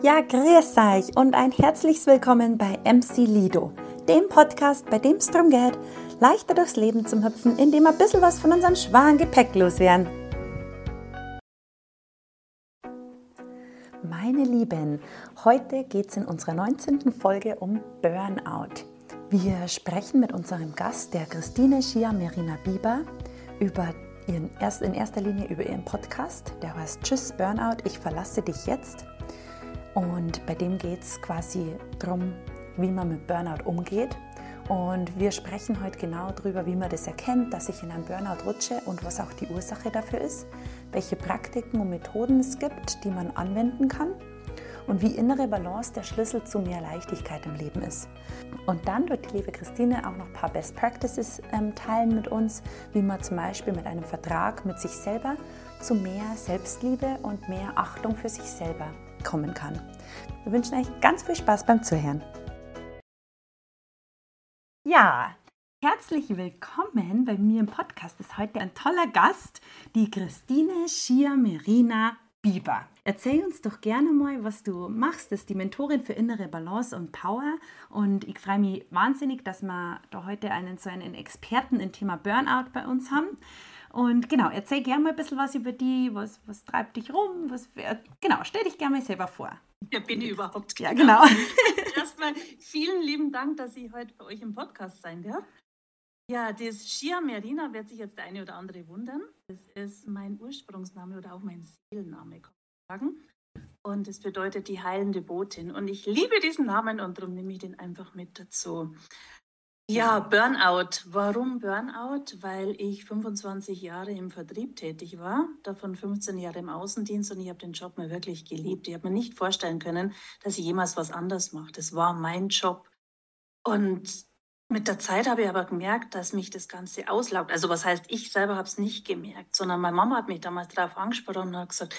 Ja, grüß euch und ein herzliches Willkommen bei MC Lido, dem Podcast, bei dem es darum geht, leichter durchs Leben zu hüpfen, indem wir ein bisschen was von unserem schweren Gepäck loswerden. Meine Lieben, heute geht es in unserer 19. Folge um Burnout. Wir sprechen mit unserem Gast, der Christine Schia Merina Bieber, über ihren, erst, in erster Linie über ihren Podcast, der heißt Tschüss Burnout, ich verlasse dich jetzt. Und bei dem geht es quasi darum, wie man mit Burnout umgeht. Und wir sprechen heute genau darüber, wie man das erkennt, dass ich in einen Burnout rutsche und was auch die Ursache dafür ist, welche Praktiken und Methoden es gibt, die man anwenden kann und wie innere Balance der Schlüssel zu mehr Leichtigkeit im Leben ist. Und dann wird die liebe Christine auch noch ein paar Best Practices ähm, teilen mit uns, wie man zum Beispiel mit einem Vertrag mit sich selber zu mehr Selbstliebe und mehr Achtung für sich selber kommen kann. Wir wünschen euch ganz viel Spaß beim Zuhören. Ja, herzlich willkommen bei mir im Podcast. Ist heute ein toller Gast, die Christine Schier-Merina Bieber. Erzähl uns doch gerne mal, was du machst. Das ist die Mentorin für innere Balance und Power. Und ich freue mich wahnsinnig, dass wir da heute einen so einen Experten im Thema Burnout bei uns haben. Und genau, erzähl gerne mal ein bisschen was über die, was, was treibt dich rum, was, genau, stell dich gerne mal selber vor. Ja, bin ich überhaupt. Ja, genau. Erstmal vielen lieben Dank, dass ich heute bei euch im Podcast sein darf. Ja, das Shia Merina wird sich jetzt der eine oder andere wundern. Das ist mein Ursprungsname oder auch mein Seelenname, kann man sagen. Und es bedeutet die heilende Botin. Und ich liebe diesen Namen und darum nehme ich den einfach mit dazu. Ja, Burnout. Warum Burnout? Weil ich 25 Jahre im Vertrieb tätig war, davon 15 Jahre im Außendienst und ich habe den Job mir wirklich geliebt. Ich habe mir nicht vorstellen können, dass ich jemals was anderes mache. Das war mein Job. Und mit der Zeit habe ich aber gemerkt, dass mich das Ganze auslaugt. Also was heißt, ich selber habe es nicht gemerkt, sondern meine Mama hat mich damals darauf angesprochen und hat gesagt,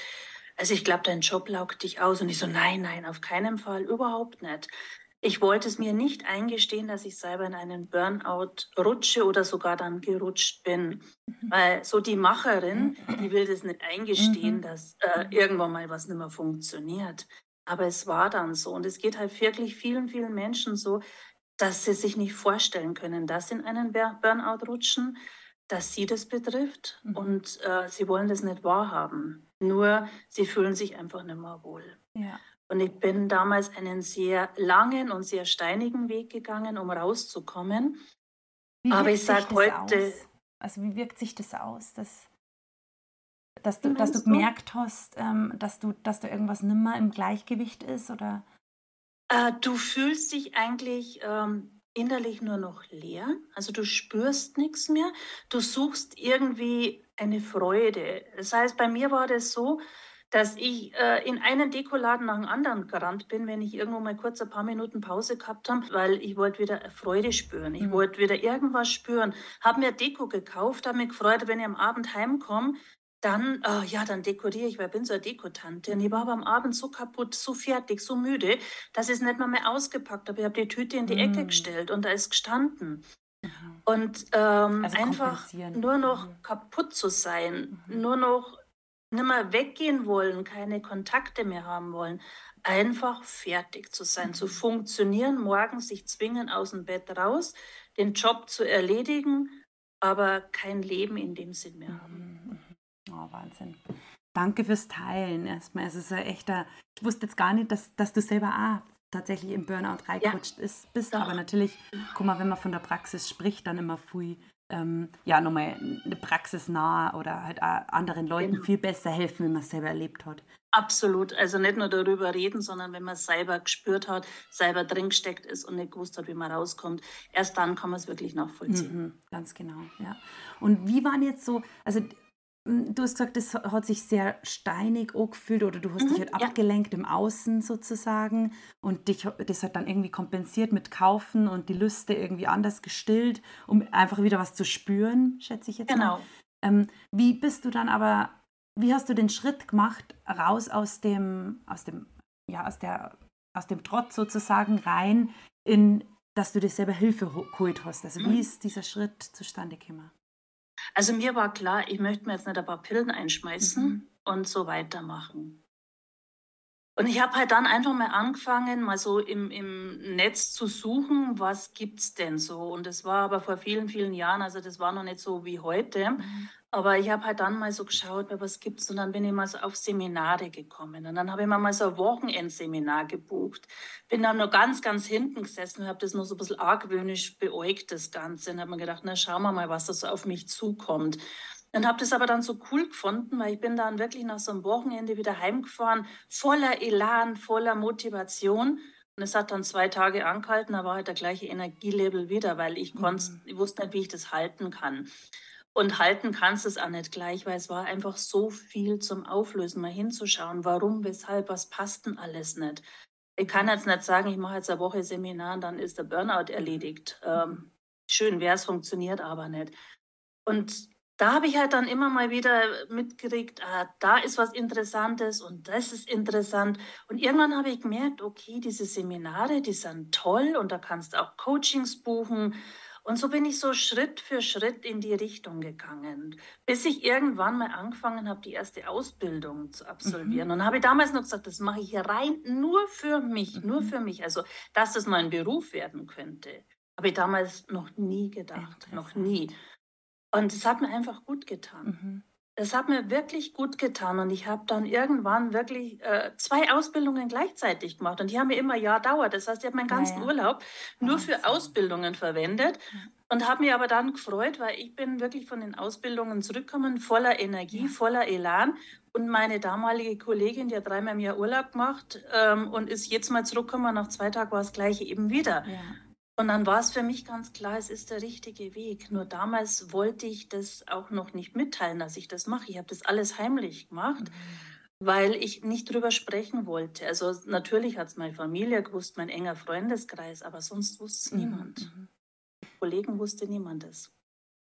also ich glaube, dein Job laugt dich aus. Und ich so, nein, nein, auf keinen Fall, überhaupt nicht. Ich wollte es mir nicht eingestehen, dass ich selber in einen Burnout rutsche oder sogar dann gerutscht bin. Mhm. Weil so die Macherin, die will das nicht eingestehen, mhm. dass äh, irgendwann mal was nicht mehr funktioniert. Aber es war dann so. Und es geht halt wirklich vielen, vielen Menschen so, dass sie sich nicht vorstellen können, dass sie in einen Burnout rutschen, dass sie das betrifft. Mhm. Und äh, sie wollen das nicht wahrhaben. Nur sie fühlen sich einfach nicht mehr wohl. Ja. Und ich bin damals einen sehr langen und sehr steinigen Weg gegangen, um rauszukommen. Aber ich sage heute. Aus? Also, wie wirkt sich das aus, dass, dass, du, dass du gemerkt hast, ähm, dass, du, dass da irgendwas nimmer im Gleichgewicht ist? Oder? Äh, du fühlst dich eigentlich ähm, innerlich nur noch leer. Also, du spürst nichts mehr. Du suchst irgendwie eine Freude. Das heißt, bei mir war das so, dass ich äh, in einen Dekoladen nach dem anderen gerannt bin, wenn ich irgendwo mal kurz ein paar Minuten Pause gehabt habe, weil ich wollte wieder Freude spüren. Ich mhm. wollte wieder irgendwas spüren. Habe mir Deko gekauft, habe mich gefreut, wenn ich am Abend heimkomme, dann, äh, ja, dann dekoriere ich, weil ich bin so eine Dekotante. Und ich war aber am Abend so kaputt, so fertig, so müde, dass ich es nicht mal mehr ausgepackt habe. Ich habe die Tüte in die mhm. Ecke gestellt und da ist gestanden. Mhm. Und ähm, also einfach nur noch mhm. kaputt zu sein, mhm. nur noch nicht mehr weggehen wollen, keine Kontakte mehr haben wollen, einfach fertig zu sein, zu funktionieren, morgens sich zwingen aus dem Bett raus, den Job zu erledigen, aber kein Leben in dem Sinn mehr haben. Mhm, mhm. Oh, Wahnsinn. Danke fürs Teilen. Erstmal, es ist ein echter, ich wusste jetzt gar nicht, dass, dass du selber auch tatsächlich im Burnout reingerutscht ja. bist, aber natürlich, guck mal, wenn man von der Praxis spricht, dann immer viel ähm, ja, nochmal eine Praxis nahe oder halt anderen Leuten genau. viel besser helfen, wenn man es selber erlebt hat. Absolut. Also nicht nur darüber reden, sondern wenn man es selber gespürt hat, selber drin gesteckt ist und nicht gewusst hat, wie man rauskommt. Erst dann kann man es wirklich nachvollziehen. Mhm, ganz genau, ja. Und wie waren jetzt so, also du hast gesagt, das hat sich sehr steinig angefühlt oder du hast mhm, dich halt ja. abgelenkt im Außen sozusagen und dich, das hat dann irgendwie kompensiert mit Kaufen und die Lüste irgendwie anders gestillt, um einfach wieder was zu spüren, schätze ich jetzt genau. mal. Ähm, wie bist du dann aber, wie hast du den Schritt gemacht, raus aus dem, aus dem, ja, aus der, aus dem Trott sozusagen rein in, dass du dir selber Hilfe geholt hast? Also mhm. wie ist dieser Schritt zustande gekommen? Also mir war klar, ich möchte mir jetzt nicht ein paar Pillen einschmeißen mhm. und so weitermachen. Und ich habe halt dann einfach mal angefangen, mal so im, im Netz zu suchen, was gibt es denn so. Und das war aber vor vielen, vielen Jahren, also das war noch nicht so wie heute. Mhm. Aber ich habe halt dann mal so geschaut, was gibt es. Und dann bin ich mal so auf Seminare gekommen. Und dann habe ich mir mal so ein Wochenendseminar gebucht. Bin dann nur ganz, ganz hinten gesessen und habe das nur so ein bisschen argwöhnisch beäugt, das Ganze. Und habe mir gedacht, na schauen wir mal, was da so auf mich zukommt. Und habe das aber dann so cool gefunden, weil ich bin dann wirklich nach so einem Wochenende wieder heimgefahren, voller Elan, voller Motivation. Und es hat dann zwei Tage angehalten, da war halt der gleiche Energielevel wieder, weil ich, mhm. ich wusste nicht, wie ich das halten kann. Und halten kannst du es auch nicht gleich, weil es war einfach so viel zum Auflösen, mal hinzuschauen, warum, weshalb, was passt denn alles nicht. Ich kann jetzt nicht sagen, ich mache jetzt eine Woche Seminar und dann ist der Burnout erledigt. Ähm, schön wäre es, funktioniert aber nicht. Und da habe ich halt dann immer mal wieder mitgekriegt, ah, da ist was Interessantes und das ist interessant. Und irgendwann habe ich gemerkt, okay, diese Seminare, die sind toll und da kannst du auch Coachings buchen. Und so bin ich so Schritt für Schritt in die Richtung gegangen, bis ich irgendwann mal angefangen habe, die erste Ausbildung zu absolvieren. Mhm. Und habe damals noch gesagt, das mache ich hier rein nur für mich, mhm. nur für mich. Also, dass das mein Beruf werden könnte, habe ich damals noch nie gedacht, noch nie. Und es hat mir einfach gut getan. Mhm. Es hat mir wirklich gut getan und ich habe dann irgendwann wirklich äh, zwei Ausbildungen gleichzeitig gemacht und die haben mir immer Jahr dauert. Das heißt, ich habe meinen ganzen ja, ja. Urlaub nur Wahnsinn. für Ausbildungen verwendet und habe mich aber dann gefreut, weil ich bin wirklich von den Ausbildungen zurückgekommen, voller Energie, ja. voller Elan und meine damalige Kollegin, die hat dreimal im Jahr Urlaub gemacht ähm, und ist jetzt mal zurückgekommen, nach zwei Tagen war das gleiche eben wieder. Und dann war es für mich ganz klar, es ist der richtige Weg. Nur damals wollte ich das auch noch nicht mitteilen, dass ich das mache. Ich habe das alles heimlich gemacht, mhm. weil ich nicht drüber sprechen wollte. Also natürlich hat es meine Familie gewusst, mein enger Freundeskreis, aber sonst wusste es mhm. niemand. Mhm. Kollegen wusste niemand es.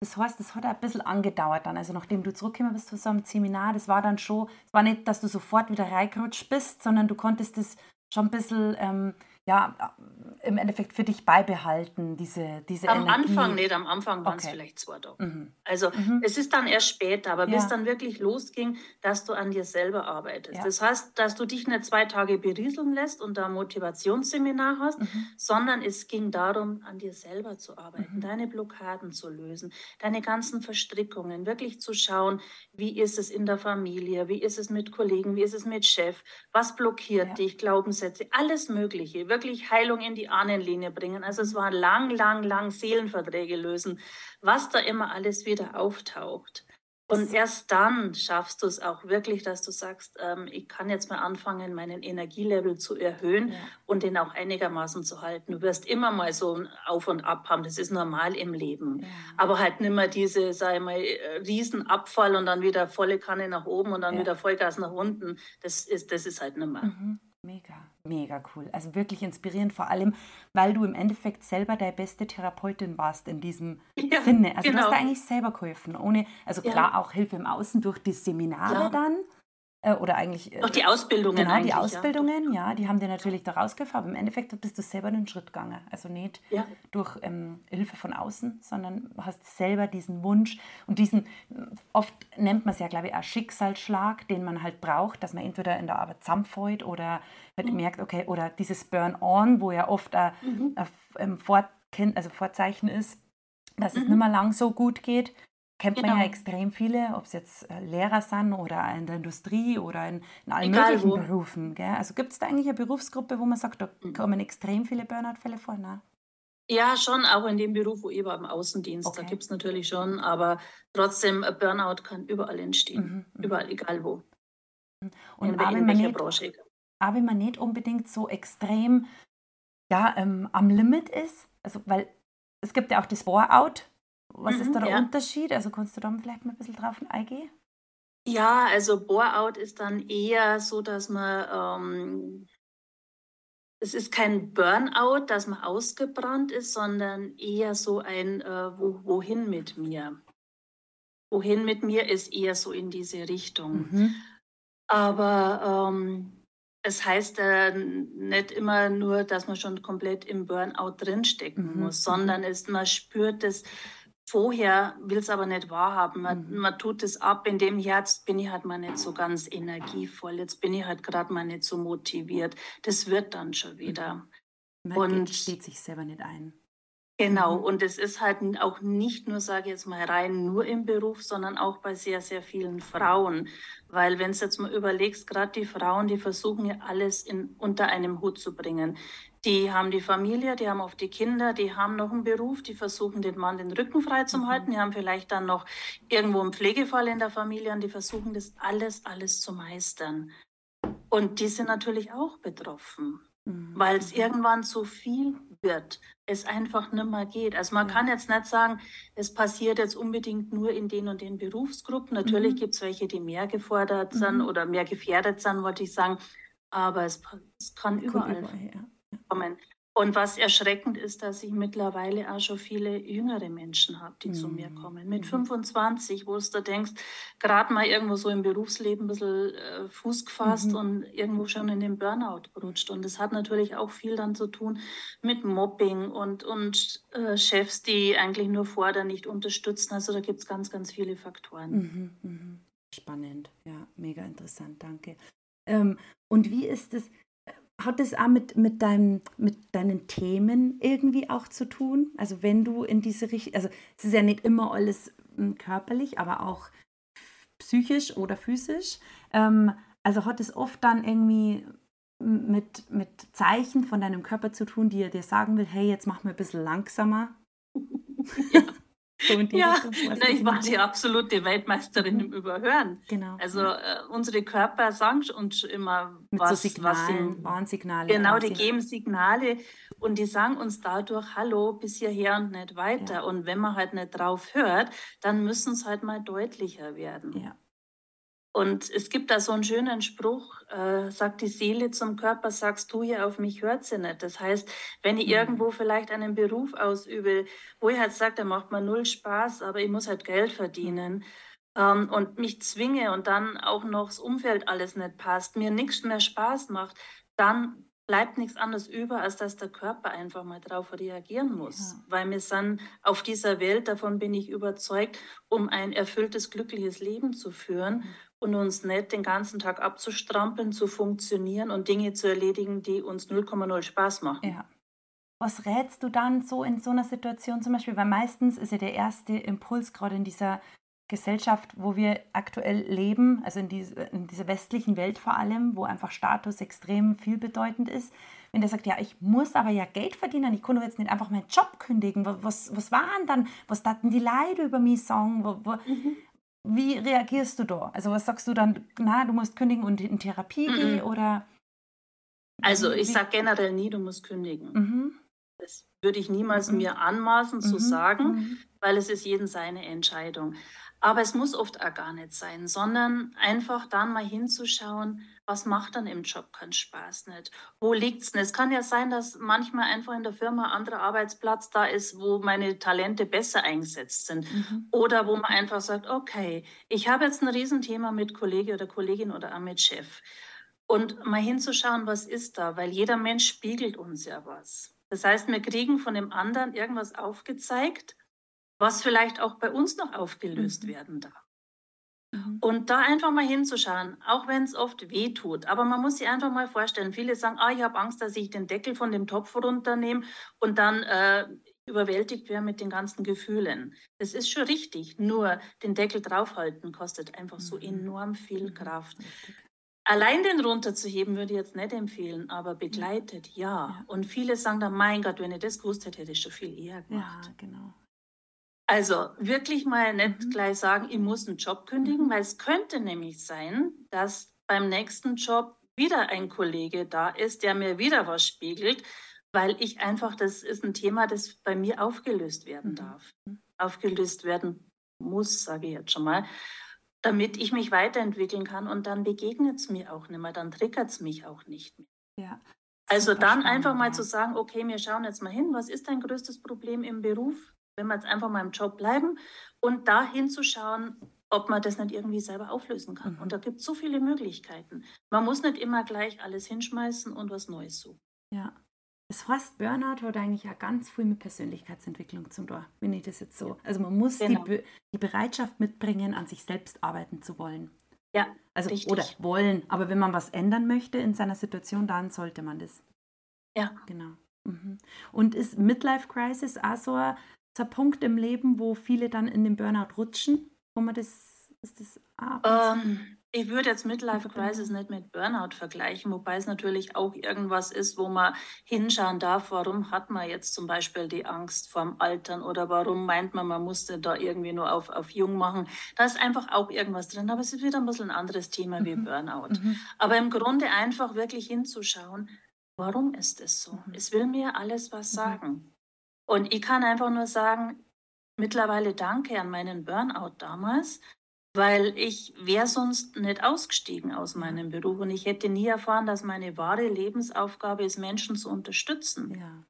Das heißt, das hat ein bisschen angedauert dann. Also nachdem du zurückgekommen bist zu so einem Seminar, das war dann schon, es war nicht, dass du sofort wieder reingerutscht bist, sondern du konntest das schon ein bisschen ähm, ja, im Endeffekt für dich beibehalten, diese, diese am Energie? Anfang nicht, am Anfang waren okay. es vielleicht zwei Tage. Mhm. Also mhm. es ist dann erst später, aber ja. bis dann wirklich losging, dass du an dir selber arbeitest. Ja. Das heißt, dass du dich nicht zwei Tage berieseln lässt und da ein Motivationsseminar hast, mhm. sondern es ging darum, an dir selber zu arbeiten, mhm. deine Blockaden zu lösen, deine ganzen Verstrickungen, wirklich zu schauen, wie ist es in der Familie, wie ist es mit Kollegen, wie ist es mit Chef, was blockiert ja. dich, Glaubenssätze, alles Mögliche wirklich Heilung in die Ahnenlinie bringen. Also es war lang, lang, lang Seelenverträge lösen, was da immer alles wieder auftaucht. Und erst dann schaffst du es auch wirklich, dass du sagst, ähm, ich kann jetzt mal anfangen, meinen Energielevel zu erhöhen ja. und den auch einigermaßen zu halten. Du wirst immer mal so ein Auf und Ab haben, das ist normal im Leben. Ja. Aber halt nicht mehr diese, ich mal, Riesenabfall und dann wieder volle Kanne nach oben und dann ja. wieder Vollgas nach unten. Das ist, das ist halt nicht mehr. Mhm. Mega, mega cool. Also wirklich inspirierend, vor allem, weil du im Endeffekt selber deine beste Therapeutin warst in diesem ja, Sinne. Also genau. du hast da eigentlich selber geholfen, ohne, also klar ja. auch Hilfe im Außen durch die Seminare ja. dann, oder eigentlich. Äh, Auch die Ausbildungen. Genau, die Ausbildungen, ja. ja. die haben dir natürlich da rausgeholfen, aber im Endeffekt bist du selber den Schritt gegangen. Also nicht ja. durch ähm, Hilfe von außen, sondern hast selber diesen Wunsch und diesen, oft nennt man es ja, glaube ich, auch Schicksalsschlag, den man halt braucht, dass man entweder in der Arbeit zusammenfällt oder halt mhm. merkt, okay, oder dieses Burn-on, wo ja oft ein, mhm. ein, ein also Vorzeichen ist, dass mhm. es nicht mehr lang so gut geht kennt genau. man ja genau. extrem viele, ob es jetzt äh, Lehrer sind oder in der Industrie oder in, in allen Egal möglichen wo. Berufen. Gell? Also gibt es da eigentlich eine Berufsgruppe, wo man sagt, da mhm. kommen extrem viele Burnout-Fälle vor? Nein. Ja, schon, auch in dem Beruf, wo ich war, im Außendienst, okay. da gibt es natürlich schon, aber trotzdem, Burnout kann überall entstehen, mhm, mhm. überall, egal wo. Und in, aber, in man nicht, Branche. aber man nicht unbedingt so extrem ja, ähm, am Limit ist, also weil es gibt ja auch das Bore-out, was mhm, ist da der ja. Unterschied? Also kannst du da vielleicht mal ein bisschen drauf eingehen? Ja, also Bore-out ist dann eher so, dass man, ähm, es ist kein Burnout, dass man ausgebrannt ist, sondern eher so ein äh, wo, Wohin mit mir. Wohin mit mir ist eher so in diese Richtung. Mhm. Aber ähm, es heißt äh, nicht immer nur, dass man schon komplett im Burnout drinstecken mhm. muss, sondern es, man spürt es vorher, will es aber nicht wahrhaben. Man, mhm. man tut es ab, in dem Herz bin ich halt mal nicht so ganz energievoll, jetzt bin ich halt gerade mal nicht so motiviert. Das wird dann schon wieder. Man und steht sich selber nicht ein. Genau, mhm. und es ist halt auch nicht nur, sage ich jetzt mal, rein nur im Beruf, sondern auch bei sehr, sehr vielen Frauen. Weil wenn du jetzt mal überlegst, gerade die Frauen, die versuchen ja alles in, unter einem Hut zu bringen. Die haben die Familie, die haben oft die Kinder, die haben noch einen Beruf, die versuchen den Mann den Rücken frei zu mhm. halten, die haben vielleicht dann noch irgendwo einen Pflegefall in der Familie und die versuchen das alles, alles zu meistern. Und die sind natürlich auch betroffen, mhm. weil es irgendwann zu viel wird, es einfach nicht mehr geht. Also man ja. kann jetzt nicht sagen, es passiert jetzt unbedingt nur in den und den Berufsgruppen. Natürlich mhm. gibt es welche, die mehr gefordert sind mhm. oder mehr gefährdet sind, wollte ich sagen. Aber es, es kann überall, überall kommen. Und was erschreckend ist, dass ich mittlerweile auch schon viele jüngere Menschen habe, die mhm. zu mir mhm. kommen. Mit 25, mhm. wo du denkst, gerade mal irgendwo so im Berufsleben ein bisschen äh, Fuß gefasst mhm. und irgendwo schon in den Burnout gerutscht. Und das hat natürlich auch viel dann zu tun mit Mobbing und, und äh, Chefs, die eigentlich nur fordern, nicht unterstützen. Also da gibt es ganz, ganz viele Faktoren. Mhm, mhm. Spannend, ja, mega interessant, danke. Ähm, und wie ist es, hat es auch mit, mit, deinem, mit deinen Themen irgendwie auch zu tun? Also wenn du in diese Richtung, also es ist ja nicht immer alles hm, körperlich, aber auch psychisch oder physisch. Ähm, also hat es oft dann irgendwie mit, mit Zeichen von deinem Körper zu tun, die er dir sagen will, hey, jetzt mach mal ein bisschen langsamer. Ja. So ja, na, ich war die absolute Weltmeisterin mhm. im Überhören. Genau. Also äh, unsere Körper sagen uns immer, Mit was, so Signalen, was Warnsignale. Genau, die geben Signale und die sagen uns dadurch, hallo, bis hierher und nicht weiter. Ja. Und wenn man halt nicht drauf hört, dann müssen es halt mal deutlicher werden. Ja. Und es gibt da so einen schönen Spruch, äh, sagt die Seele zum Körper, sagst du hier auf mich, hört sie nicht. Das heißt, wenn ich mhm. irgendwo vielleicht einen Beruf ausübe, wo ich halt sage, da macht mir null Spaß, aber ich muss halt Geld verdienen ähm, und mich zwinge und dann auch noch das Umfeld alles nicht passt, mir nichts mehr Spaß macht, dann bleibt nichts anderes über, als dass der Körper einfach mal darauf reagieren muss. Ja. Weil wir sind auf dieser Welt, davon bin ich überzeugt, um ein erfülltes, glückliches Leben zu führen. Mhm und uns nicht den ganzen Tag abzustrampeln, zu funktionieren und Dinge zu erledigen, die uns 0,0 Spaß machen. Ja. Was rätst du dann so in so einer Situation zum Beispiel? Weil meistens ist ja der erste Impuls gerade in dieser Gesellschaft, wo wir aktuell leben, also in, diese, in dieser westlichen Welt vor allem, wo einfach Status extrem vielbedeutend ist, wenn der sagt, ja, ich muss aber ja Geld verdienen, ich kann doch jetzt nicht einfach meinen Job kündigen, was, was waren dann, was daten die Leute über mich sagen, wo, wo, mhm. Wie reagierst du da? Also was sagst du dann, na, du musst kündigen und in Therapie mhm. gehen oder? Also ich sage generell nie, du musst kündigen. Mhm. Das würde ich niemals mhm. mir anmaßen zu mhm. sagen, mhm. weil es ist jeden seine Entscheidung. Aber es muss oft auch gar nicht sein, sondern einfach dann mal hinzuschauen, was macht dann im Job keinen Spaß nicht? Wo liegt es denn? Es kann ja sein, dass manchmal einfach in der Firma ein anderer Arbeitsplatz da ist, wo meine Talente besser eingesetzt sind. Mhm. Oder wo man einfach sagt, okay, ich habe jetzt ein Riesenthema mit Kollege oder Kollegin oder auch mit Chef. Und mal hinzuschauen, was ist da? Weil jeder Mensch spiegelt uns ja was. Das heißt, wir kriegen von dem anderen irgendwas aufgezeigt was vielleicht auch bei uns noch aufgelöst mhm. werden darf. Mhm. Und da einfach mal hinzuschauen, auch wenn es oft weh tut. Aber man muss sich einfach mal vorstellen, viele sagen, ah, ich habe Angst, dass ich den Deckel von dem Topf runternehme und dann äh, überwältigt werde mit den ganzen Gefühlen. Das ist schon richtig, nur den Deckel draufhalten kostet einfach so mhm. enorm viel mhm. Kraft. Allein den runterzuheben würde ich jetzt nicht empfehlen, aber begleitet ja. ja. Und viele sagen dann, mein Gott, wenn ich das gewusst hätte, hätte ich schon viel eher gemacht. Ja, genau. Also wirklich mal nicht mhm. gleich sagen, ich muss einen Job kündigen, mhm. weil es könnte nämlich sein, dass beim nächsten Job wieder ein Kollege da ist, der mir wieder was spiegelt, weil ich einfach, das ist ein Thema, das bei mir aufgelöst werden mhm. darf. Aufgelöst werden muss, sage ich jetzt schon mal, damit ich mich weiterentwickeln kann und dann begegnet es mir auch nicht mehr, dann triggert es mich auch nicht mehr. Ja. Also dann einfach mal zu sagen, okay, wir schauen jetzt mal hin, was ist dein größtes Problem im Beruf? Wenn wir jetzt einfach mal im Job bleiben und da hinzuschauen, ob man das nicht irgendwie selber auflösen kann. Mhm. Und da gibt es so viele Möglichkeiten. Man muss nicht immer gleich alles hinschmeißen und was Neues suchen. Ja. Das heißt, Burnout hat eigentlich ja ganz viel mit Persönlichkeitsentwicklung zum tun, wenn ich das jetzt so. Also man muss genau. die, Be die Bereitschaft mitbringen, an sich selbst arbeiten zu wollen. Ja, also richtig. oder wollen. Aber wenn man was ändern möchte in seiner Situation, dann sollte man das. Ja. Genau. Mhm. Und ist Midlife Crisis auch so ein, ein Punkt im Leben, wo viele dann in den Burnout rutschen, wo man das ist das ah, ähm, ich würde jetzt Midlife Crisis nicht mit Burnout vergleichen, wobei es natürlich auch irgendwas ist, wo man hinschauen darf, warum hat man jetzt zum Beispiel die Angst vorm Altern oder warum meint man, man musste da irgendwie nur auf, auf jung machen. Da ist einfach auch irgendwas drin, aber es ist wieder ein bisschen ein anderes Thema wie mhm. Burnout. Mhm. Aber im Grunde einfach wirklich hinzuschauen, warum ist es so? Mhm. Es will mir alles was mhm. sagen. Und ich kann einfach nur sagen, mittlerweile danke an meinen Burnout damals, weil ich wäre sonst nicht ausgestiegen aus meinem Beruf und ich hätte nie erfahren, dass meine wahre Lebensaufgabe ist, Menschen zu unterstützen. Ja.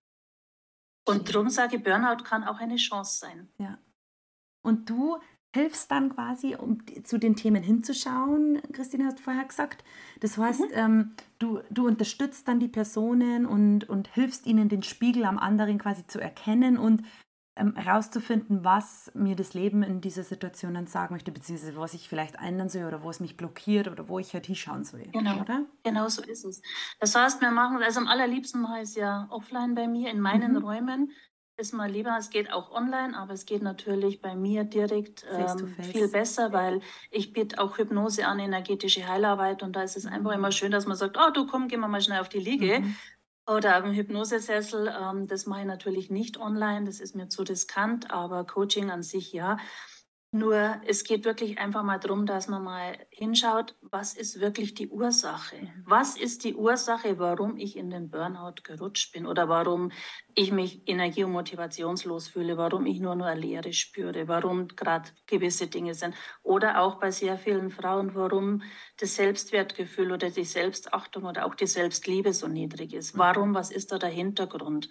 Und darum sage ich, Burnout kann auch eine Chance sein. Ja. Und du hilfst dann quasi, um zu den Themen hinzuschauen, Christine hast vorher gesagt. Das heißt, mhm. ähm, du, du unterstützt dann die Personen und, und hilfst ihnen, den Spiegel am anderen quasi zu erkennen und ähm, herauszufinden, was mir das Leben in dieser Situation dann sagen möchte, beziehungsweise was ich vielleicht ändern soll oder wo es mich blockiert oder wo ich halt hinschauen soll. Genau, oder? genau so ist es. Das heißt, wir machen, also am allerliebsten mache ich es ja offline bei mir in meinen mhm. Räumen. Ist mal lieber, es geht auch online, aber es geht natürlich bei mir direkt ähm, viel besser, weil ich biete auch Hypnose an, energetische Heilarbeit und da ist es einfach immer schön, dass man sagt, oh du komm, gehen wir mal schnell auf die Liege. Mhm. Oder im Hypnosesessel, ähm, das mache ich natürlich nicht online, das ist mir zu riskant, aber Coaching an sich ja. Nur es geht wirklich einfach mal darum, dass man mal hinschaut, was ist wirklich die Ursache? Mhm. Was ist die Ursache, warum ich in den Burnout gerutscht bin oder warum ich mich energie- und motivationslos fühle, warum ich nur nur Leere spüre, warum gerade gewisse Dinge sind. Oder auch bei sehr vielen Frauen, warum das Selbstwertgefühl oder die Selbstachtung oder auch die Selbstliebe so niedrig ist. Mhm. Warum, was ist da der Hintergrund?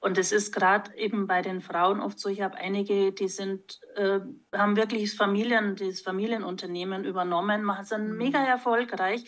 Und es ist gerade eben bei den Frauen oft so, ich habe einige, die sind, äh, haben wirklich Familien, das Familienunternehmen übernommen, sind mhm. mega erfolgreich,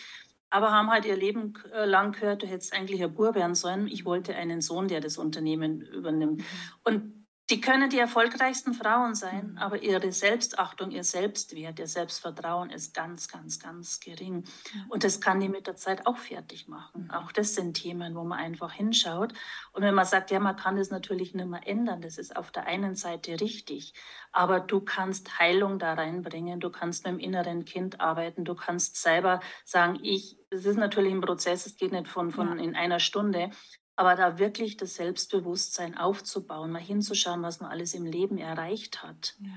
aber haben halt ihr Leben äh, lang gehört, du hättest eigentlich ein Bub werden sollen. Ich wollte einen Sohn, der das Unternehmen übernimmt. Mhm. Und die können die erfolgreichsten Frauen sein, mhm. aber ihre Selbstachtung, ihr Selbstwert, ihr Selbstvertrauen ist ganz, ganz, ganz gering. Und das kann die mit der Zeit auch fertig machen. Mhm. Auch das sind Themen, wo man einfach hinschaut. Und wenn man sagt, ja, man kann das natürlich nicht mehr ändern, das ist auf der einen Seite richtig. Aber du kannst Heilung da reinbringen, du kannst mit dem inneren Kind arbeiten, du kannst selber sagen, ich, es ist natürlich ein Prozess, es geht nicht von, von in einer Stunde, aber da wirklich das Selbstbewusstsein aufzubauen, mal hinzuschauen, was man alles im Leben erreicht hat. Ja.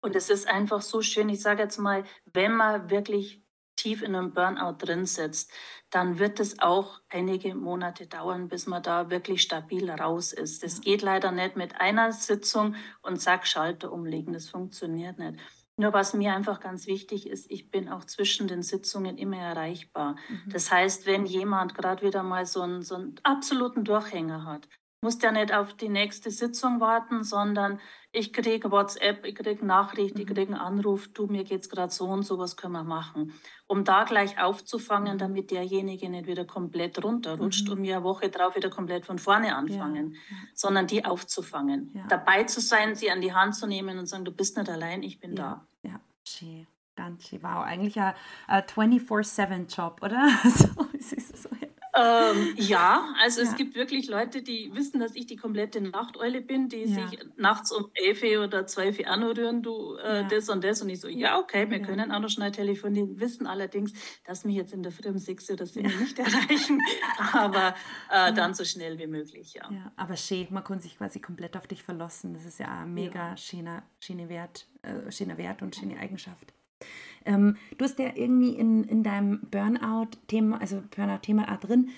Und es ist einfach so schön, ich sage jetzt mal, wenn man wirklich tief in einem Burnout drin sitzt, dann wird es auch einige Monate dauern, bis man da wirklich stabil raus ist. Das geht leider nicht mit einer Sitzung und zack, Schalter umlegen. Das funktioniert nicht. Nur was mir einfach ganz wichtig ist, ich bin auch zwischen den Sitzungen immer erreichbar. Mhm. Das heißt, wenn jemand gerade wieder mal so einen, so einen absoluten Durchhänger hat, muss der nicht auf die nächste Sitzung warten, sondern ich kriege WhatsApp, ich kriege Nachricht, ich mhm. kriege einen Anruf, du, mir geht es gerade so und so, was können wir machen? Um da gleich aufzufangen, mhm. damit derjenige nicht wieder komplett runterrutscht mhm. und wir eine Woche drauf wieder komplett von vorne anfangen, ja. sondern die aufzufangen. Ja. Dabei zu sein, sie an die Hand zu nehmen und sagen, du bist nicht allein, ich bin ja. da. Schön. Ganz. Wow, eigentlich ein, ein 24-7-Job, oder? so, es so. Ähm, ja, also ja. es gibt wirklich Leute, die wissen, dass ich die komplette Nachteule bin, die ja. sich nachts um 11 oder 12 Uhr anrühren, du äh, ja. das und das. Und ich so, ja, okay, wir können auch noch schnell telefonieren, wissen allerdings, dass mich jetzt in der Früh um 6 oder 7 nicht erreichen, aber äh, dann so schnell wie möglich, ja. ja. Aber schön, man kann sich quasi komplett auf dich verlassen. Das ist ja ein mega schöner, schöner, Wert, äh, schöner Wert und schöne Eigenschaft. Ähm, du hast ja irgendwie in, in deinem Burnout-Thema, also Burnout-Thema auch drin,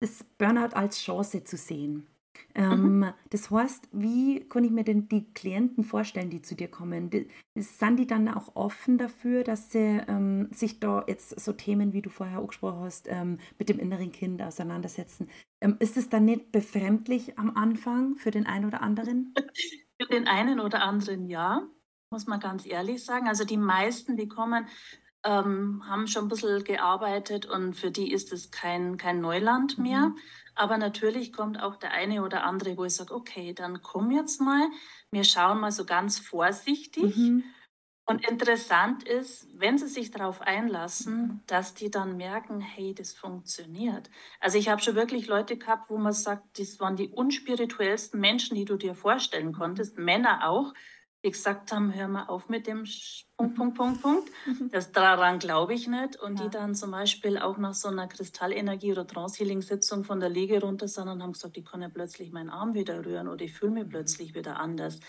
das Burnout als Chance zu sehen. Ähm, mhm. Das heißt, wie kann ich mir denn die Klienten vorstellen, die zu dir kommen? Die, sind die dann auch offen dafür, dass sie ähm, sich da jetzt so Themen, wie du vorher auch gesprochen hast, ähm, mit dem inneren Kind auseinandersetzen? Ähm, ist es dann nicht befremdlich am Anfang für den einen oder anderen? Für den einen oder anderen ja muss man ganz ehrlich sagen. Also die meisten, die kommen, ähm, haben schon ein bisschen gearbeitet und für die ist es kein, kein Neuland mehr. Mhm. Aber natürlich kommt auch der eine oder andere, wo ich sage, okay, dann komm jetzt mal, wir schauen mal so ganz vorsichtig. Mhm. Und interessant ist, wenn sie sich darauf einlassen, mhm. dass die dann merken, hey, das funktioniert. Also ich habe schon wirklich Leute gehabt, wo man sagt, das waren die unspirituellsten Menschen, die du dir vorstellen konntest, Männer auch, die gesagt haben, hör mal auf mit dem Punkt, Punkt, Punkt, Punkt. Mhm. Das daran glaube ich nicht. Und ja. die dann zum Beispiel auch nach so einer Kristallenergie- oder Trance-Healing-Sitzung von der Liege runter sind und haben gesagt, ich kann ja plötzlich meinen Arm wieder rühren oder ich fühle mich mhm. plötzlich wieder anders.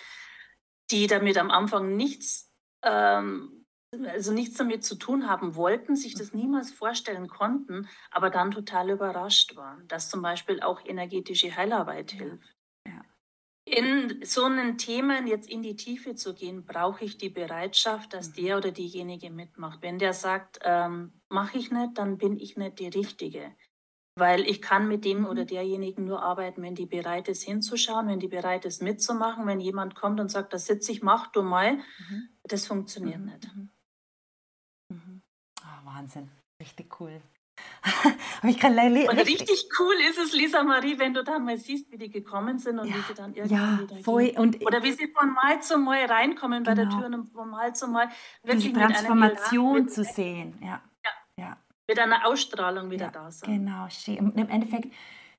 Die damit am Anfang nichts, ähm, also nichts damit zu tun haben wollten, sich das mhm. niemals vorstellen konnten, aber dann total überrascht waren, dass zum Beispiel auch energetische Heilarbeit hilft in so einen Themen jetzt in die Tiefe zu gehen, brauche ich die Bereitschaft, dass mhm. der oder diejenige mitmacht. Wenn der sagt, ähm, mache ich nicht, dann bin ich nicht die Richtige. Weil ich kann mit dem oder mhm. derjenigen nur arbeiten, wenn die bereit ist hinzuschauen, wenn die bereit ist mitzumachen. Wenn jemand kommt und sagt, da sitze ich, mach du mal, mhm. das funktioniert mhm. nicht. Mhm. Oh, Wahnsinn, richtig cool. ich kann und richtig cool ist es, Lisa Marie, wenn du dann mal siehst, wie die gekommen sind und ja, wie sie dann irgendwann ja, wieder voll. gehen. Und Oder wie sie von Mal zu Mal reinkommen genau. bei der genau. Tür und von Mal zu Mal wirklich Die Transformation zu sehen. Ja. ja. ja. Mit einer Ausstrahlung wieder da sein. Genau, Und im Endeffekt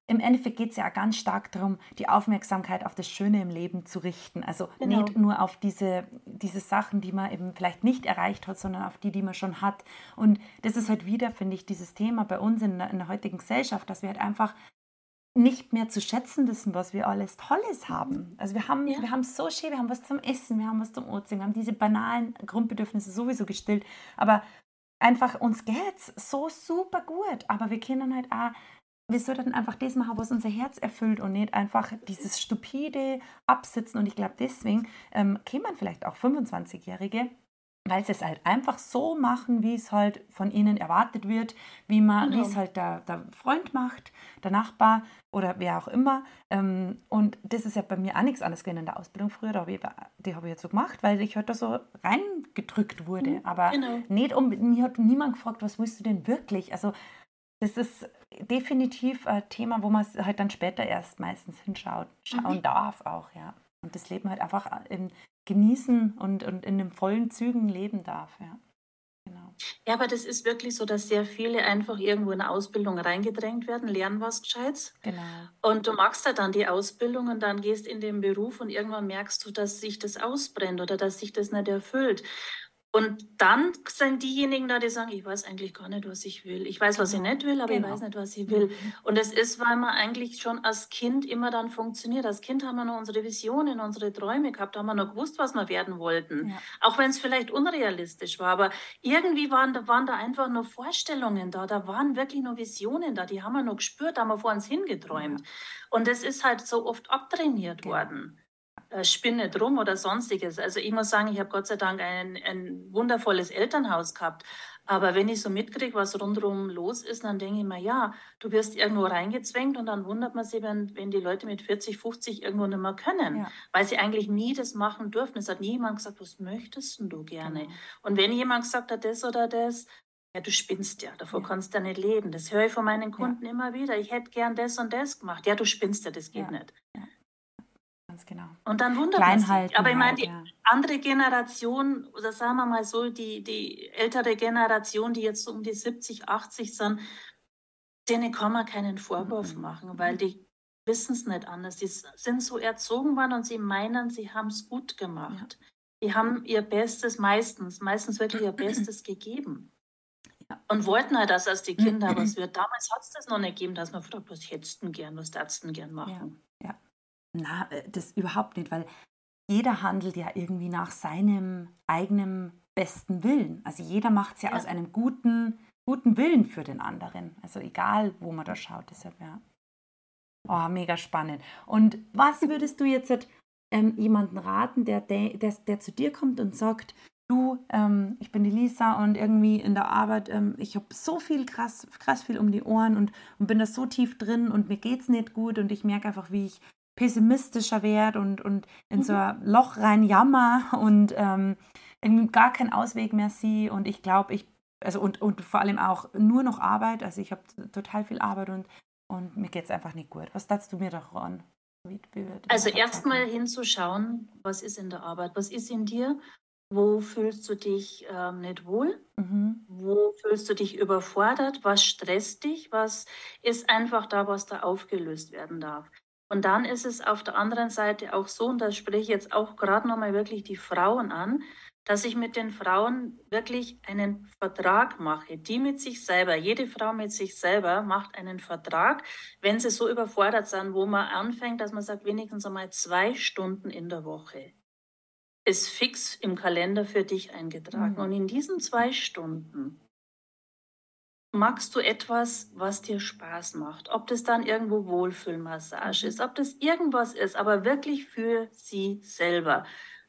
im Endeffekt geht es ja ganz stark darum, die Aufmerksamkeit auf das Schöne im Leben zu richten. Also genau. nicht nur auf diese, diese Sachen, die man eben vielleicht nicht erreicht hat, sondern auf die, die man schon hat. Und das ist halt wieder, finde ich, dieses Thema bei uns in der, in der heutigen Gesellschaft, dass wir halt einfach nicht mehr zu schätzen wissen, was wir alles Tolles haben. Also wir haben, ja. wir haben so schön, wir haben was zum Essen, wir haben was zum Ozean, wir haben diese banalen Grundbedürfnisse sowieso gestillt, aber einfach uns geht es so super gut, aber wir können halt auch wir sollten einfach das machen, was unser Herz erfüllt und nicht einfach dieses stupide Absitzen. Und ich glaube, deswegen ähm, kämen vielleicht auch 25-Jährige, weil sie es halt einfach so machen, wie es halt von ihnen erwartet wird, wie man, genau. wie es halt der, der Freund macht, der Nachbar oder wer auch immer. Ähm, und das ist ja bei mir auch nichts anderes gewesen in der Ausbildung früher. Da ich, die habe ich jetzt so gemacht, weil ich halt da so reingedrückt wurde. Mhm, Aber genau. nicht um, mir hat niemand gefragt, was willst du denn wirklich? Also das ist definitiv ein Thema, wo man halt dann später erst meistens hinschaut, schauen mhm. darf auch, ja. Und das Leben halt einfach in, genießen und, und in den vollen Zügen leben darf, ja. Genau. Ja, aber das ist wirklich so, dass sehr viele einfach irgendwo in eine Ausbildung reingedrängt werden, lernen was Gescheites. Genau. Und du machst ja dann die Ausbildung und dann gehst in den Beruf und irgendwann merkst du, dass sich das ausbrennt oder dass sich das nicht erfüllt. Und dann sind diejenigen da, die sagen, ich weiß eigentlich gar nicht, was ich will. Ich weiß, was ich genau. nicht will, aber genau. ich weiß nicht, was ich will. Mhm. Und es ist, weil man eigentlich schon als Kind immer dann funktioniert. Als Kind haben wir noch unsere Visionen, unsere Träume gehabt, haben wir noch gewusst, was wir werden wollten. Ja. Auch wenn es vielleicht unrealistisch war. Aber irgendwie waren, da waren da einfach nur Vorstellungen da. Da waren wirklich nur Visionen da. Die haben wir noch gespürt, da haben wir vor uns hingeträumt. Ja. Und es ist halt so oft abtrainiert ja. worden. Äh, spinne drum oder sonstiges. Also ich muss sagen, ich habe Gott sei Dank ein, ein wundervolles Elternhaus gehabt. Aber wenn ich so mitkriege, was rundherum los ist, dann denke ich mir, ja, du wirst irgendwo reingezwängt und dann wundert man sich, wenn, wenn die Leute mit 40, 50 irgendwo nicht mehr können, ja. weil sie eigentlich nie das machen dürfen. Es hat nie jemand gesagt, was möchtest du gerne? Genau. Und wenn jemand gesagt hat, das oder das, ja, du spinnst ja, davor ja. kannst du ja nicht leben. Das höre ich von meinen Kunden ja. immer wieder. Ich hätte gern das und das gemacht. Ja, du spinnst ja, das geht nicht. Ganz genau. Und dann wundert man sich. Aber ich meine, die ja. andere Generation, oder sagen wir mal so, die, die ältere Generation, die jetzt um die 70, 80 sind, denen kann man keinen Vorwurf mhm. machen, weil die wissen es nicht anders. Die sind so erzogen worden und sie meinen, sie haben es gut gemacht. Ja. Die haben ihr Bestes meistens, meistens wirklich ihr Bestes gegeben. Ja. Und wollten halt, dass als die Kinder was wird. Damals hat es das noch nicht gegeben, dass man fragt, was hättest du gern, was darfst du gern machen. Ja. ja. Na, äh, das überhaupt nicht, weil jeder handelt ja irgendwie nach seinem eigenen besten Willen. Also jeder macht es ja, ja, aus einem guten, guten Willen für den anderen. Also egal, wo man da schaut, deshalb ja. Oh, mega spannend. Und was würdest du jetzt ähm, jemanden raten, der, der, der, zu dir kommt und sagt, du, ähm, ich bin die Lisa und irgendwie in der Arbeit, ähm, ich habe so viel krass, krass viel um die Ohren und, und bin da so tief drin und mir geht es nicht gut und ich merke einfach, wie ich pessimistischer werde und, und in mhm. so ein Loch rein jammer und ähm, gar keinen Ausweg mehr sehe und ich glaube, ich also und, und vor allem auch nur noch Arbeit. Also ich habe total viel Arbeit und, und mir geht es einfach nicht gut. Was darfst du mir? Wie, wie also erstmal hinzuschauen, was ist in der Arbeit, was ist in dir, wo fühlst du dich ähm, nicht wohl, mhm. wo fühlst du dich überfordert, was stresst dich, was ist einfach da, was da aufgelöst werden darf. Und dann ist es auf der anderen Seite auch so, und da spreche ich jetzt auch gerade nochmal wirklich die Frauen an, dass ich mit den Frauen wirklich einen Vertrag mache, die mit sich selber, jede Frau mit sich selber macht einen Vertrag, wenn sie so überfordert sind, wo man anfängt, dass man sagt, wenigstens einmal zwei Stunden in der Woche ist fix im Kalender für dich eingetragen. Mhm. Und in diesen zwei Stunden magst du etwas, was dir Spaß macht. Ob das dann irgendwo Wohlfühlmassage ist, ob das irgendwas ist, aber wirklich für sie selber.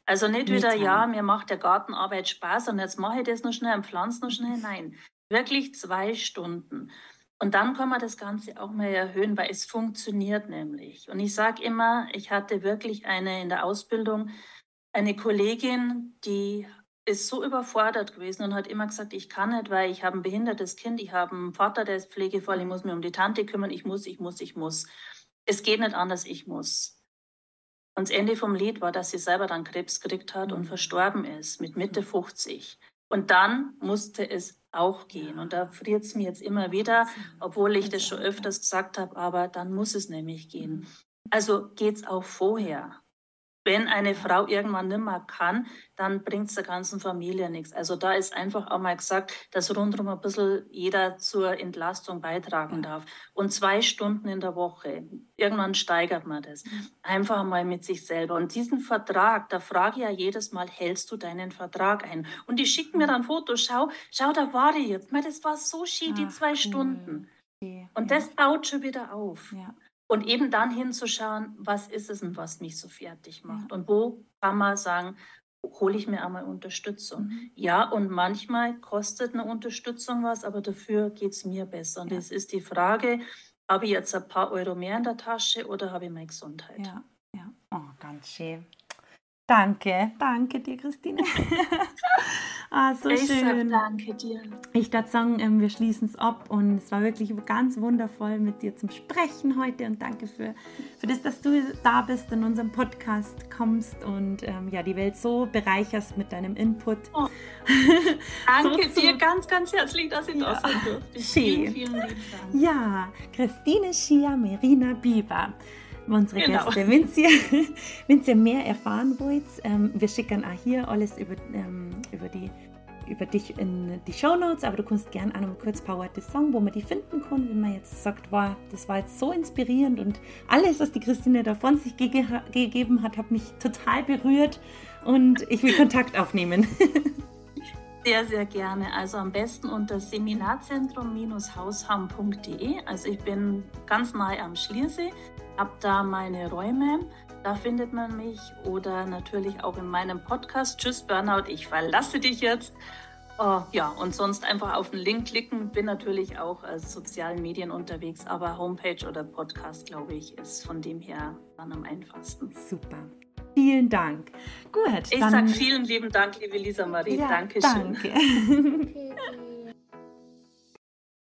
Also nicht wieder, ja, mir macht der Gartenarbeit Spaß und jetzt mache ich das noch schnell und pflanze noch schnell. Nein, wirklich zwei Stunden. Und dann kann man das Ganze auch mal erhöhen, weil es funktioniert nämlich. Und ich sage immer, ich hatte wirklich eine in der Ausbildung, eine Kollegin, die ist so überfordert gewesen und hat immer gesagt, ich kann nicht, weil ich habe ein behindertes Kind, ich habe einen Vater, der ist pflegevoll, ich muss mich um die Tante kümmern, ich muss, ich muss, ich muss. Es geht nicht anders, ich muss. Und das Ende vom Lied war, dass sie selber dann Krebs gekriegt hat und mhm. verstorben ist mit Mitte 50. Und dann musste es auch gehen. Und da friert es mir jetzt immer wieder, obwohl ich das schon öfters gesagt habe, aber dann muss es nämlich gehen. Mhm. Also geht es auch vorher wenn eine Frau irgendwann nicht mehr kann, dann bringt es der ganzen Familie nichts. Also da ist einfach auch mal gesagt, dass rundherum ein bisschen jeder zur Entlastung beitragen darf. Und zwei Stunden in der Woche, irgendwann steigert man das. Mhm. Einfach mal mit sich selber. Und diesen Vertrag, da frage ich ja jedes Mal, hältst du deinen Vertrag ein? Und die schicken mir dann Fotos, schau, schau, da war ich jetzt. Das war so schön, die zwei. Stunden. Und das baut schon wieder auf. Ja. Und eben dann hinzuschauen, was ist es denn, was mich so fertig macht? Und wo kann man sagen, hole ich mir einmal Unterstützung. Mhm. Ja, und manchmal kostet eine Unterstützung was, aber dafür geht es mir besser. Und es ja. ist die Frage, habe ich jetzt ein paar Euro mehr in der Tasche oder habe ich meine Gesundheit? Ja, ja. Oh, ganz schön. Danke, danke dir, Christine. ah, so ich schön. danke dir. Ich darf sagen, ähm, wir schließen es ab und es war wirklich ganz wundervoll mit dir zum Sprechen heute und danke für, für das, dass du da bist, in unserem Podcast kommst und ähm, ja, die Welt so bereicherst mit deinem Input. Oh. Danke so dir ganz, ganz herzlich, dass ich ja. da sein durfte. Vielen, vielen lieben Dank. Ja, Christine Schia Merina Bieber unsere genau. Gäste. Wenn ihr, wenn ihr mehr erfahren wollt, ähm, wir schicken auch hier alles über, ähm, über, die, über dich in die Show Notes, aber du kannst gerne auch noch kurz Power the Song, wo man die finden kann, wenn man jetzt sagt, wow, das war jetzt so inspirierend und alles, was die Christine da von sich ge gegeben hat, hat mich total berührt und ich will Kontakt aufnehmen. Sehr, sehr gerne. Also am besten unter seminarzentrum-hausham.de. Also ich bin ganz nahe am Schliersee habe da meine Räume. Da findet man mich oder natürlich auch in meinem Podcast Tschüss Burnout, ich verlasse dich jetzt. Uh, ja, und sonst einfach auf den Link klicken. Bin natürlich auch als sozialen Medien unterwegs, aber Homepage oder Podcast, glaube ich, ist von dem her dann am einfachsten. Super. Vielen Dank. Gut. Ich sage vielen lieben Dank, liebe Lisa Marie. Ja, Dankeschön. Danke.